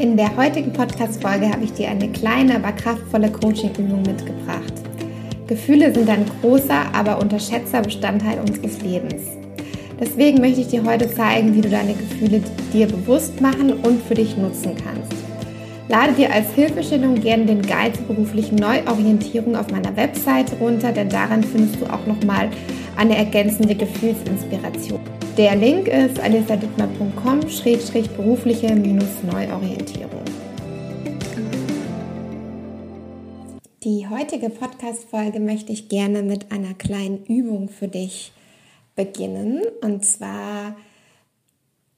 In der heutigen Podcast-Folge habe ich dir eine kleine, aber kraftvolle Coaching-Übung mitgebracht. Gefühle sind ein großer, aber unterschätzter Bestandteil unseres Lebens. Deswegen möchte ich dir heute zeigen, wie du deine Gefühle dir bewusst machen und für dich nutzen kannst. Lade dir als Hilfestellung gerne den Guide zur beruflichen Neuorientierung auf meiner Webseite runter, denn daran findest du auch nochmal eine ergänzende Gefühlsinspiration. Der Link ist alisadittmer.com-berufliche-neuorientierung. Die heutige Podcast-Folge möchte ich gerne mit einer kleinen Übung für dich beginnen. Und zwar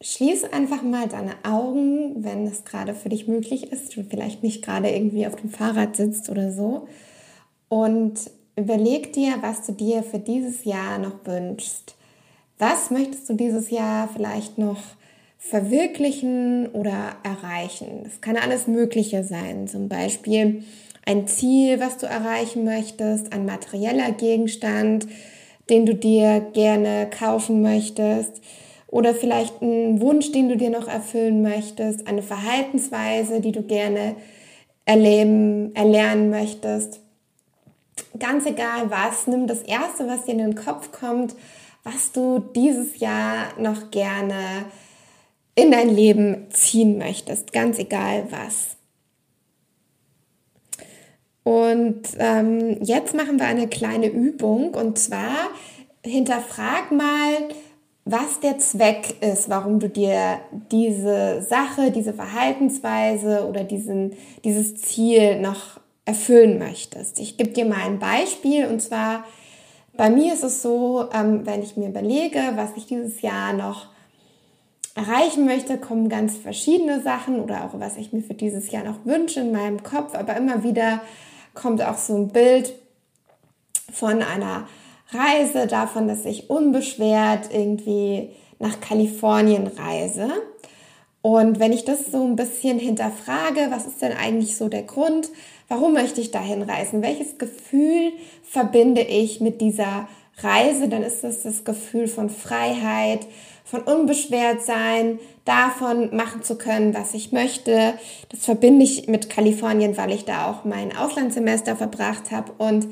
schließ einfach mal deine Augen, wenn es gerade für dich möglich ist und vielleicht nicht gerade irgendwie auf dem Fahrrad sitzt oder so. Und überleg dir, was du dir für dieses Jahr noch wünschst. Was möchtest du dieses Jahr vielleicht noch verwirklichen oder erreichen? Das kann alles Mögliche sein. Zum Beispiel ein Ziel, was du erreichen möchtest, ein materieller Gegenstand, den du dir gerne kaufen möchtest oder vielleicht ein Wunsch, den du dir noch erfüllen möchtest, eine Verhaltensweise, die du gerne erleben, erlernen möchtest. Ganz egal was, nimm das erste, was dir in den Kopf kommt was du dieses Jahr noch gerne in dein Leben ziehen möchtest, ganz egal was. Und ähm, jetzt machen wir eine kleine Übung und zwar hinterfrag mal, was der Zweck ist, warum du dir diese Sache, diese Verhaltensweise oder diesen, dieses Ziel noch erfüllen möchtest. Ich gebe dir mal ein Beispiel und zwar bei mir ist es so, ähm, wenn ich mir überlege, was ich dieses Jahr noch erreichen möchte, kommen ganz verschiedene Sachen oder auch was ich mir für dieses Jahr noch wünsche in meinem Kopf, aber immer wieder kommt auch so ein Bild von einer Reise, davon, dass ich unbeschwert irgendwie nach Kalifornien reise. Und wenn ich das so ein bisschen hinterfrage, was ist denn eigentlich so der Grund, Warum möchte ich dahin reisen? Welches Gefühl verbinde ich mit dieser Reise? Dann ist es das Gefühl von Freiheit, von unbeschwert sein, davon machen zu können, was ich möchte. Das verbinde ich mit Kalifornien, weil ich da auch mein Auslandssemester verbracht habe. Und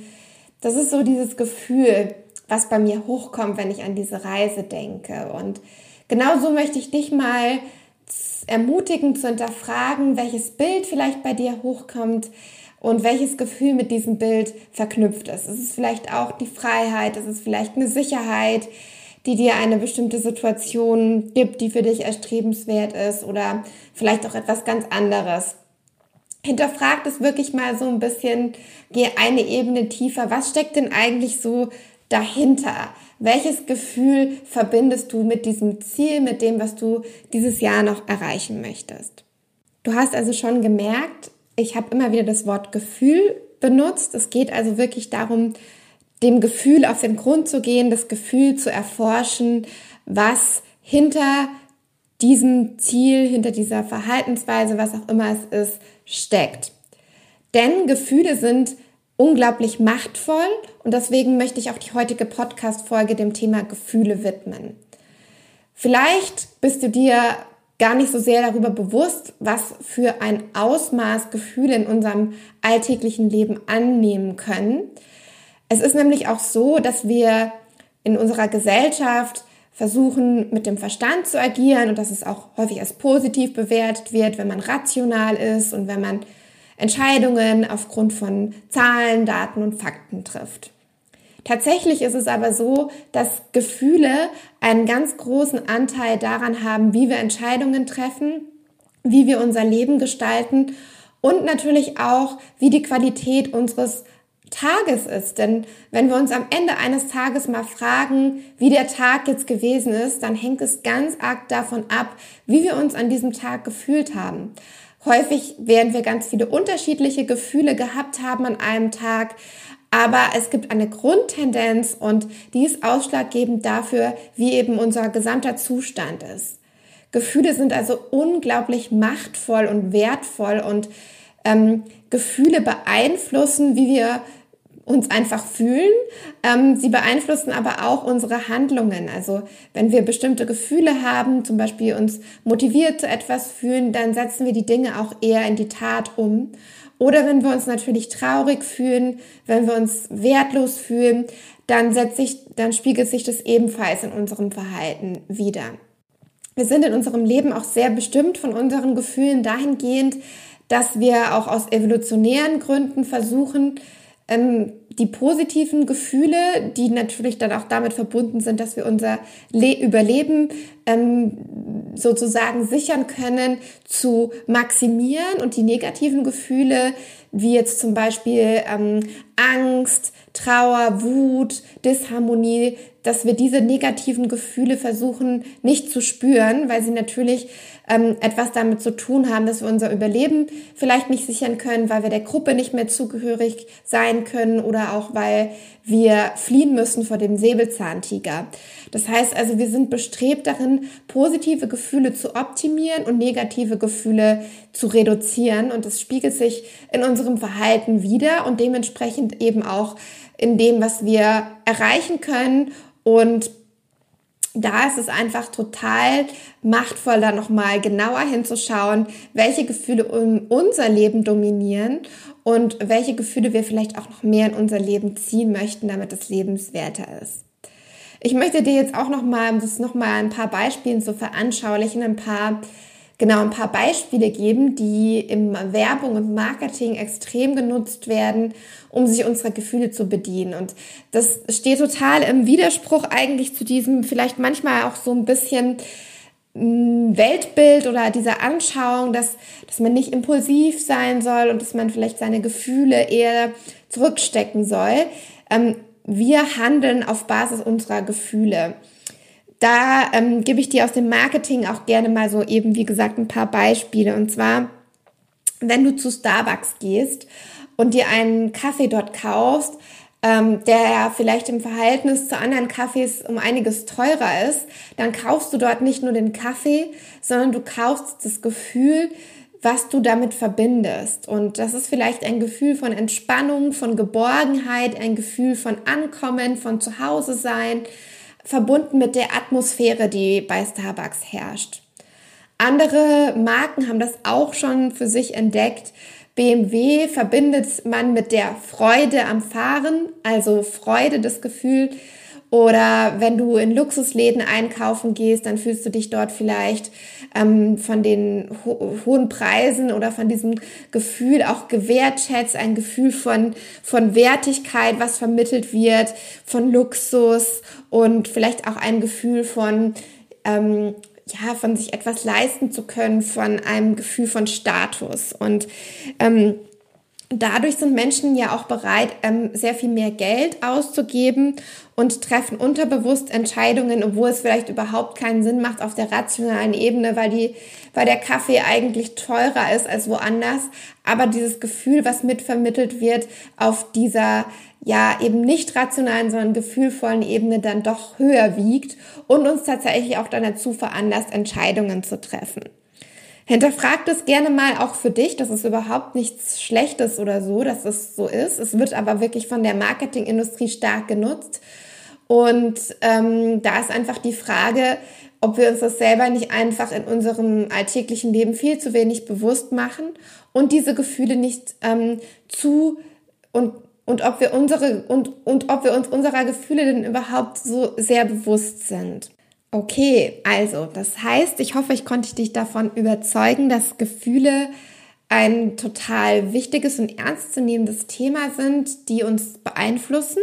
das ist so dieses Gefühl, was bei mir hochkommt, wenn ich an diese Reise denke. Und genau so möchte ich dich mal ermutigen zu hinterfragen, welches Bild vielleicht bei dir hochkommt, und welches Gefühl mit diesem Bild verknüpft ist. Es ist vielleicht auch die Freiheit, es ist vielleicht eine Sicherheit, die dir eine bestimmte Situation gibt, die für dich erstrebenswert ist oder vielleicht auch etwas ganz anderes. Hinterfragt es wirklich mal so ein bisschen, geh eine Ebene tiefer. Was steckt denn eigentlich so dahinter? Welches Gefühl verbindest du mit diesem Ziel, mit dem, was du dieses Jahr noch erreichen möchtest? Du hast also schon gemerkt, ich habe immer wieder das Wort Gefühl benutzt. Es geht also wirklich darum, dem Gefühl auf den Grund zu gehen, das Gefühl zu erforschen, was hinter diesem Ziel, hinter dieser Verhaltensweise, was auch immer es ist, steckt. Denn Gefühle sind unglaublich machtvoll und deswegen möchte ich auch die heutige Podcast-Folge dem Thema Gefühle widmen. Vielleicht bist du dir gar nicht so sehr darüber bewusst, was für ein Ausmaß Gefühle in unserem alltäglichen Leben annehmen können. Es ist nämlich auch so, dass wir in unserer Gesellschaft versuchen, mit dem Verstand zu agieren und dass es auch häufig als positiv bewertet wird, wenn man rational ist und wenn man Entscheidungen aufgrund von Zahlen, Daten und Fakten trifft. Tatsächlich ist es aber so, dass Gefühle einen ganz großen Anteil daran haben, wie wir Entscheidungen treffen, wie wir unser Leben gestalten und natürlich auch, wie die Qualität unseres Tages ist. Denn wenn wir uns am Ende eines Tages mal fragen, wie der Tag jetzt gewesen ist, dann hängt es ganz arg davon ab, wie wir uns an diesem Tag gefühlt haben. Häufig werden wir ganz viele unterschiedliche Gefühle gehabt haben an einem Tag, Aber es gibt eine Grundtendenz und die ist ausschlaggebend dafür, wie eben unser gesamter Zustand ist. Gefühle sind also unglaublich machtvoll und wertvoll und ähm, Gefühle beeinflussen, wie wir uns einfach fühlen. Ähm, sie beeinflussen aber auch unsere Handlungen. Also wenn wir bestimmte Gefühle haben, zum Beispiel uns motiviert zu etwas fühlen, dann setzen wir die Dinge auch eher in die Tat um. Oder wenn wir uns natürlich traurig fühlen, wenn wir uns wertlos fühlen, dann, setzt sich, dann spiegelt sich das ebenfalls in unserem Verhalten wieder. Wir sind in unserem Leben auch sehr bestimmt von unseren Gefühlen dahingehend, dass wir auch aus evolutionären Gründen versuchen, ähm, die positiven Gefühle, die natürlich dann auch damit verbunden sind, dass wir unser Le Überleben ähm, sozusagen sichern können, zu maximieren. Und die negativen Gefühle, wie jetzt zum Beispiel ähm, Angst, Trauer, Wut, Disharmonie, dass wir diese negativen Gefühle versuchen nicht zu spüren, weil sie natürlich ähm, etwas damit zu tun haben, dass wir unser Überleben vielleicht nicht sichern können, weil wir der Gruppe nicht mehr zugehörig sein können oder auch weil wir fliehen müssen vor dem Säbelzahntiger. Das heißt also, wir sind bestrebt darin, positive Gefühle zu optimieren und negative Gefühle zu reduzieren und es spiegelt sich in unserem Verhalten wieder und dementsprechend eben auch in dem, was wir erreichen können und da ist es einfach total machtvoll, da nochmal genauer hinzuschauen, welche Gefühle unser Leben dominieren und welche Gefühle wir vielleicht auch noch mehr in unser Leben ziehen möchten, damit es lebenswerter ist. Ich möchte dir jetzt auch nochmal, um das nochmal ein paar Beispielen zu veranschaulichen, ein paar genau ein paar Beispiele geben, die im Werbung und Marketing extrem genutzt werden, um sich unserer Gefühle zu bedienen. Und das steht total im Widerspruch eigentlich zu diesem vielleicht manchmal auch so ein bisschen mm, Weltbild oder dieser Anschauung, dass, dass man nicht impulsiv sein soll und dass man vielleicht seine Gefühle eher zurückstecken soll. Ähm, wir handeln auf Basis unserer Gefühle. Da ähm, gebe ich dir aus dem Marketing auch gerne mal so eben, wie gesagt, ein paar Beispiele. Und zwar, wenn du zu Starbucks gehst und dir einen Kaffee dort kaufst, ähm, der ja vielleicht im Verhältnis zu anderen Kaffees um einiges teurer ist, dann kaufst du dort nicht nur den Kaffee, sondern du kaufst das Gefühl, was du damit verbindest. Und das ist vielleicht ein Gefühl von Entspannung, von Geborgenheit, ein Gefühl von Ankommen, von Zuhause sein, verbunden mit der Atmosphäre, die bei Starbucks herrscht. Andere Marken haben das auch schon für sich entdeckt. BMW verbindet man mit der Freude am Fahren, also Freude, das Gefühl, oder wenn du in Luxusläden einkaufen gehst, dann fühlst du dich dort vielleicht ähm, von den ho hohen Preisen oder von diesem Gefühl auch gewertschätzt, ein Gefühl von, von Wertigkeit, was vermittelt wird, von Luxus und vielleicht auch ein Gefühl von, ähm, ja, von sich etwas leisten zu können, von einem Gefühl von Status. Und ähm, dadurch sind Menschen ja auch bereit, ähm, sehr viel mehr Geld auszugeben und treffen unterbewusst Entscheidungen, obwohl es vielleicht überhaupt keinen Sinn macht auf der rationalen Ebene, weil die, weil der Kaffee eigentlich teurer ist als woanders. Aber dieses Gefühl, was mitvermittelt wird, auf dieser ja eben nicht rationalen, sondern gefühlvollen Ebene dann doch höher wiegt und uns tatsächlich auch dann dazu veranlasst, Entscheidungen zu treffen. Hinterfragt es gerne mal auch für dich. Das ist überhaupt nichts Schlechtes oder so, dass es so ist. Es wird aber wirklich von der Marketingindustrie stark genutzt. Und ähm, da ist einfach die Frage, ob wir uns das selber nicht einfach in unserem alltäglichen Leben viel zu wenig bewusst machen und diese Gefühle nicht ähm, zu und und ob wir unsere und, und ob wir uns unserer Gefühle denn überhaupt so sehr bewusst sind. Okay, also das heißt, ich hoffe, ich konnte dich davon überzeugen, dass Gefühle ein total wichtiges und ernstzunehmendes Thema sind, die uns beeinflussen.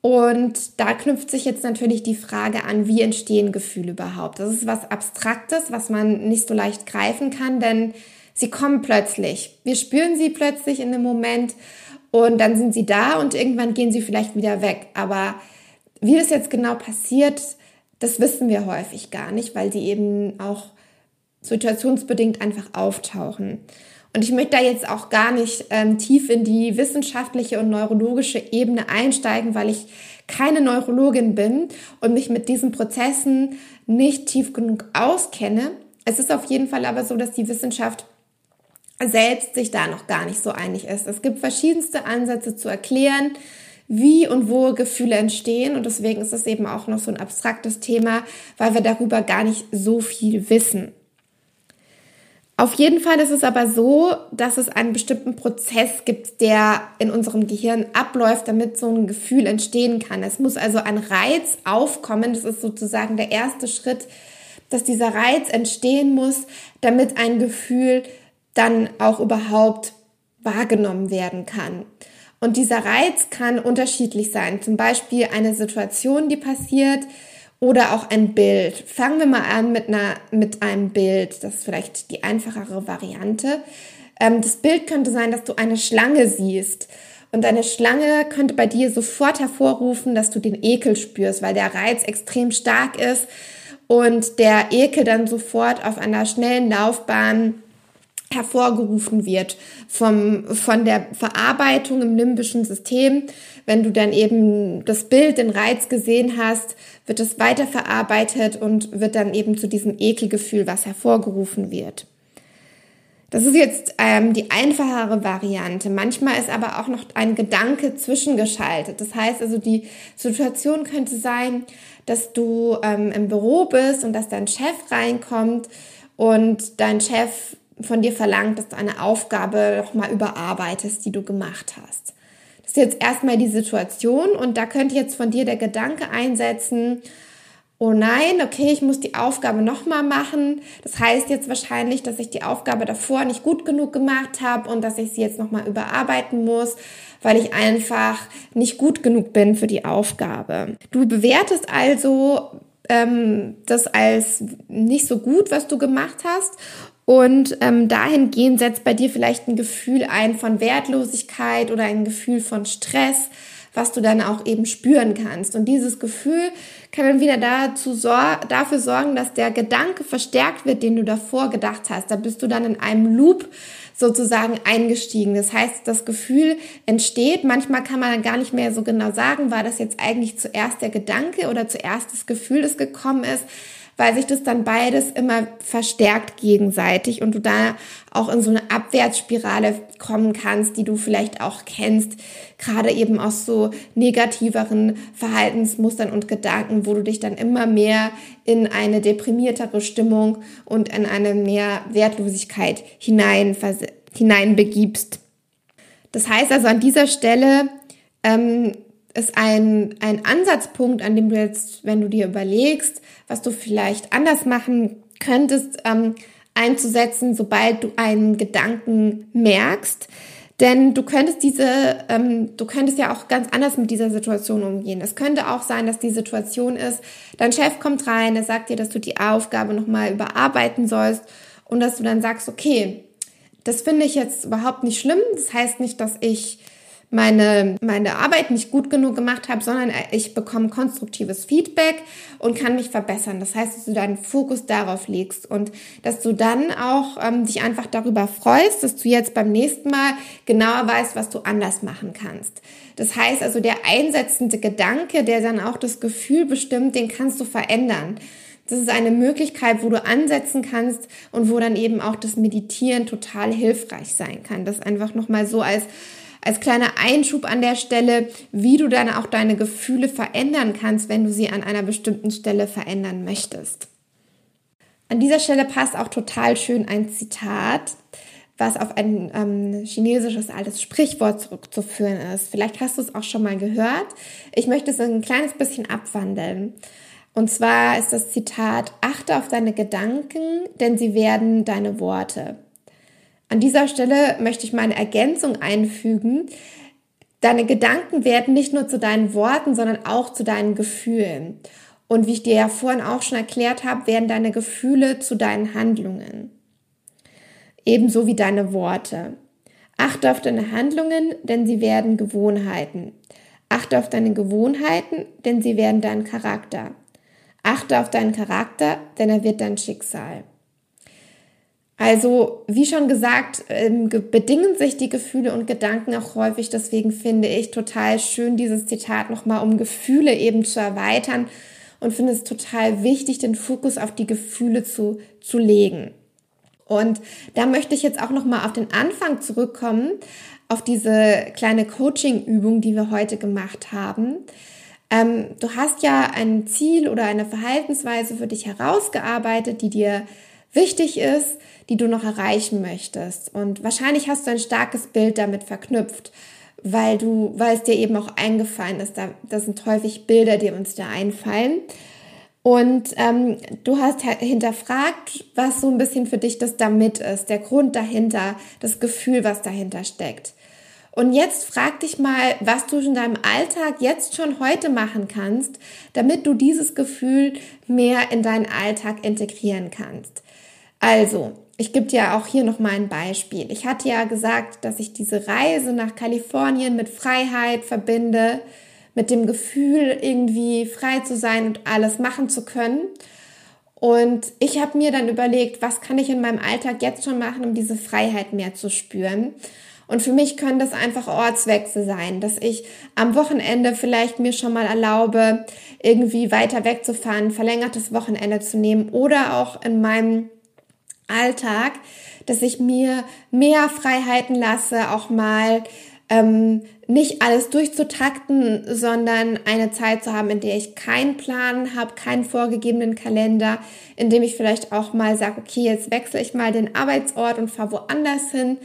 Und da knüpft sich jetzt natürlich die Frage an, wie entstehen Gefühle überhaupt? Das ist was Abstraktes, was man nicht so leicht greifen kann, denn sie kommen plötzlich. Wir spüren sie plötzlich in einem Moment und dann sind sie da und irgendwann gehen sie vielleicht wieder weg. Aber wie das jetzt genau passiert, das wissen wir häufig gar nicht, weil sie eben auch situationsbedingt einfach auftauchen. Und ich möchte da jetzt auch gar nicht ähm, tief in die wissenschaftliche und neurologische Ebene einsteigen, weil ich keine Neurologin bin und mich mit diesen Prozessen nicht tief genug auskenne. Es ist auf jeden Fall aber so, dass die Wissenschaft selbst sich da noch gar nicht so einig ist. Es gibt verschiedenste Ansätze zu erklären, wie und wo Gefühle entstehen. Und deswegen ist es eben auch noch so ein abstraktes Thema, weil wir darüber gar nicht so viel wissen. Auf jeden Fall ist es aber so, dass es einen bestimmten Prozess gibt, der in unserem Gehirn abläuft, damit so ein Gefühl entstehen kann. Es muss also ein Reiz aufkommen. Das ist sozusagen der erste Schritt, dass dieser Reiz entstehen muss, damit ein Gefühl dann auch überhaupt wahrgenommen werden kann. Und dieser Reiz kann unterschiedlich sein. Zum Beispiel eine Situation, die passiert, oder auch ein Bild. Fangen wir mal an mit, einer, mit einem Bild. Das ist vielleicht die einfachere Variante. Ähm, das Bild könnte sein, dass du eine Schlange siehst. Und eine Schlange könnte bei dir sofort hervorrufen, dass du den Ekel spürst, weil der Reiz extrem stark ist und der Ekel dann sofort auf einer schnellen Laufbahn hervorgerufen wird vom, von der Verarbeitung im limbischen System. Wenn du dann eben das Bild, den Reiz gesehen hast, wird es weiterverarbeitet und wird dann eben zu diesem Ekelgefühl, was hervorgerufen wird. Das ist jetzt ähm, die einfachere Variante. Manchmal ist aber auch noch ein Gedanke zwischengeschaltet. Das heißt also, die Situation könnte sein, dass du ähm, im Büro bist und dass dein Chef reinkommt und dein Chef von dir verlangt, dass du eine Aufgabe noch mal überarbeitest, die du gemacht hast. Das ist jetzt erstmal die Situation und da könnte jetzt von dir der Gedanke einsetzen, oh nein, okay, ich muss die Aufgabe noch mal machen. Das heißt jetzt wahrscheinlich, dass ich die Aufgabe davor nicht gut genug gemacht habe und dass ich sie jetzt noch mal überarbeiten muss, weil ich einfach nicht gut genug bin für die Aufgabe. Du bewertest also ähm, das als nicht so gut, was du gemacht hast und ähm, dahingehend setzt bei dir vielleicht ein Gefühl ein von Wertlosigkeit oder ein Gefühl von Stress, was du dann auch eben spüren kannst. Und dieses Gefühl kann dann wieder dazu sor dafür sorgen, dass der Gedanke verstärkt wird, den du davor gedacht hast. Da bist du dann in einem Loop sozusagen eingestiegen. Das heißt, das Gefühl entsteht. Manchmal kann man dann gar nicht mehr so genau sagen, war das jetzt eigentlich zuerst der Gedanke oder zuerst das Gefühl, das gekommen ist weil sich das dann beides immer verstärkt gegenseitig und du da auch in so eine Abwärtsspirale kommen kannst, die du vielleicht auch kennst, gerade eben aus so negativeren Verhaltensmustern und Gedanken, wo du dich dann immer mehr in eine deprimiertere Stimmung und in eine mehr Wertlosigkeit hinein, hineinbegibst. Das heißt also an dieser Stelle ähm, ist ein, ein Ansatzpunkt, an dem du jetzt, wenn du dir überlegst, was du vielleicht anders machen könntest, ähm, einzusetzen, sobald du einen Gedanken merkst. Denn du könntest diese, ähm, du könntest ja auch ganz anders mit dieser Situation umgehen. Es könnte auch sein, dass die Situation ist, dein Chef kommt rein, er sagt dir, dass du die Aufgabe nochmal überarbeiten sollst und dass du dann sagst, okay, das finde ich jetzt überhaupt nicht schlimm. Das heißt nicht, dass ich meine, meine Arbeit nicht gut genug gemacht habe, sondern ich bekomme konstruktives Feedback und kann mich verbessern. Das heißt, dass du deinen Fokus darauf legst und dass du dann auch ähm, dich einfach darüber freust, dass du jetzt beim nächsten Mal genauer weißt, was du anders machen kannst. Das heißt also, der einsetzende Gedanke, der dann auch das Gefühl bestimmt, den kannst du verändern. Das ist eine Möglichkeit, wo du ansetzen kannst und wo dann eben auch das Meditieren total hilfreich sein kann. Das einfach nochmal so als als kleiner Einschub an der Stelle, wie du dann auch deine Gefühle verändern kannst, wenn du sie an einer bestimmten Stelle verändern möchtest. An dieser Stelle passt auch total schön ein Zitat, was auf ein ähm, chinesisches altes Sprichwort zurückzuführen ist. Vielleicht hast du es auch schon mal gehört. Ich möchte es ein kleines bisschen abwandeln. Und zwar ist das Zitat, achte auf deine Gedanken, denn sie werden deine Worte. An dieser Stelle möchte ich meine Ergänzung einfügen. Deine Gedanken werden nicht nur zu deinen Worten, sondern auch zu deinen Gefühlen. Und wie ich dir ja vorhin auch schon erklärt habe, werden deine Gefühle zu deinen Handlungen. Ebenso wie deine Worte. Achte auf deine Handlungen, denn sie werden Gewohnheiten. Achte auf deine Gewohnheiten, denn sie werden dein Charakter. Achte auf deinen Charakter, denn er wird dein Schicksal. Also, wie schon gesagt, ähm, bedingen sich die Gefühle und Gedanken auch häufig. Deswegen finde ich total schön, dieses Zitat nochmal, um Gefühle eben zu erweitern und finde es total wichtig, den Fokus auf die Gefühle zu, zu legen. Und da möchte ich jetzt auch nochmal auf den Anfang zurückkommen, auf diese kleine Coaching-Übung, die wir heute gemacht haben. Ähm, du hast ja ein Ziel oder eine Verhaltensweise für dich herausgearbeitet, die dir wichtig ist, die du noch erreichen möchtest. Und wahrscheinlich hast du ein starkes Bild damit verknüpft, weil du, weil es dir eben auch eingefallen ist. Da, das sind häufig Bilder, die uns da einfallen. Und ähm, du hast hinterfragt, was so ein bisschen für dich das damit ist, der Grund dahinter, das Gefühl, was dahinter steckt. Und jetzt frag dich mal, was du in deinem Alltag jetzt schon heute machen kannst, damit du dieses Gefühl mehr in deinen Alltag integrieren kannst. Also, ich gebe dir auch hier noch mal ein Beispiel. Ich hatte ja gesagt, dass ich diese Reise nach Kalifornien mit Freiheit verbinde, mit dem Gefühl, irgendwie frei zu sein und alles machen zu können. Und ich habe mir dann überlegt, was kann ich in meinem Alltag jetzt schon machen, um diese Freiheit mehr zu spüren. Und für mich können das einfach Ortswechsel sein, dass ich am Wochenende vielleicht mir schon mal erlaube, irgendwie weiter wegzufahren, verlängertes Wochenende zu nehmen oder auch in meinem Alltag, dass ich mir mehr Freiheiten lasse, auch mal ähm, nicht alles durchzutakten, sondern eine Zeit zu haben, in der ich keinen Plan habe, keinen vorgegebenen Kalender, in dem ich vielleicht auch mal sage, okay, jetzt wechsle ich mal den Arbeitsort und fahre woanders hin.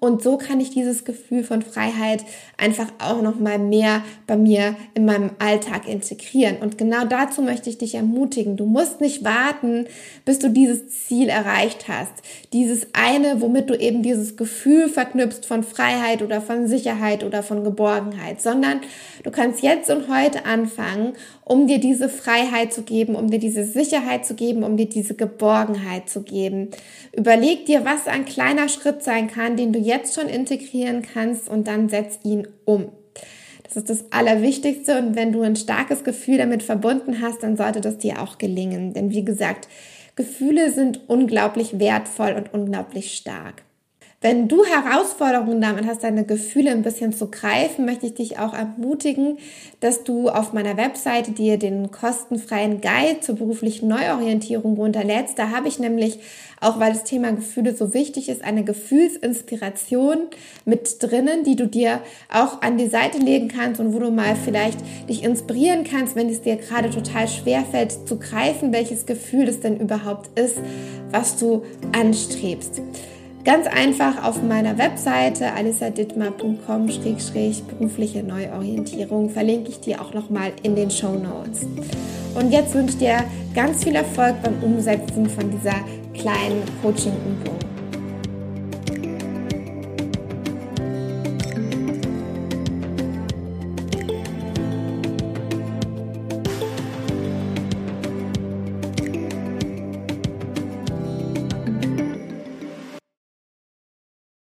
Und so kann ich dieses Gefühl von Freiheit einfach auch noch mal mehr bei mir in meinem Alltag integrieren. Und genau dazu möchte ich dich ermutigen. Du musst nicht warten, bis du dieses Ziel erreicht hast. Dieses eine, womit du eben dieses Gefühl verknüpfst von Freiheit oder von Sicherheit oder von Geborgenheit, sondern du kannst jetzt und heute anfangen, um dir diese Freiheit zu geben, um dir diese Sicherheit zu geben, um dir diese Geborgenheit zu geben. Überleg dir, was ein kleiner Schritt sein kann, den du jetzt schon integrieren kannst und dann setz ihn um. Das ist das Allerwichtigste und wenn du ein starkes Gefühl damit verbunden hast, dann sollte das dir auch gelingen. Denn wie gesagt, Gefühle sind unglaublich wertvoll und unglaublich stark. Wenn du Herausforderungen damit hast, deine Gefühle ein bisschen zu greifen, möchte ich dich auch ermutigen, dass du auf meiner Webseite dir den kostenfreien Guide zur beruflichen Neuorientierung runterlädst. Da habe ich nämlich, auch weil das Thema Gefühle so wichtig ist, eine Gefühlsinspiration mit drinnen, die du dir auch an die Seite legen kannst und wo du mal vielleicht dich inspirieren kannst, wenn es dir gerade total schwer fällt zu greifen, welches Gefühl es denn überhaupt ist, was du anstrebst. Ganz einfach auf meiner Webseite alisadittmar.com-berufliche Neuorientierung verlinke ich dir auch nochmal in den Show Notes. Und jetzt wünsche ich dir ganz viel Erfolg beim Umsetzen von dieser kleinen Coaching-Übung.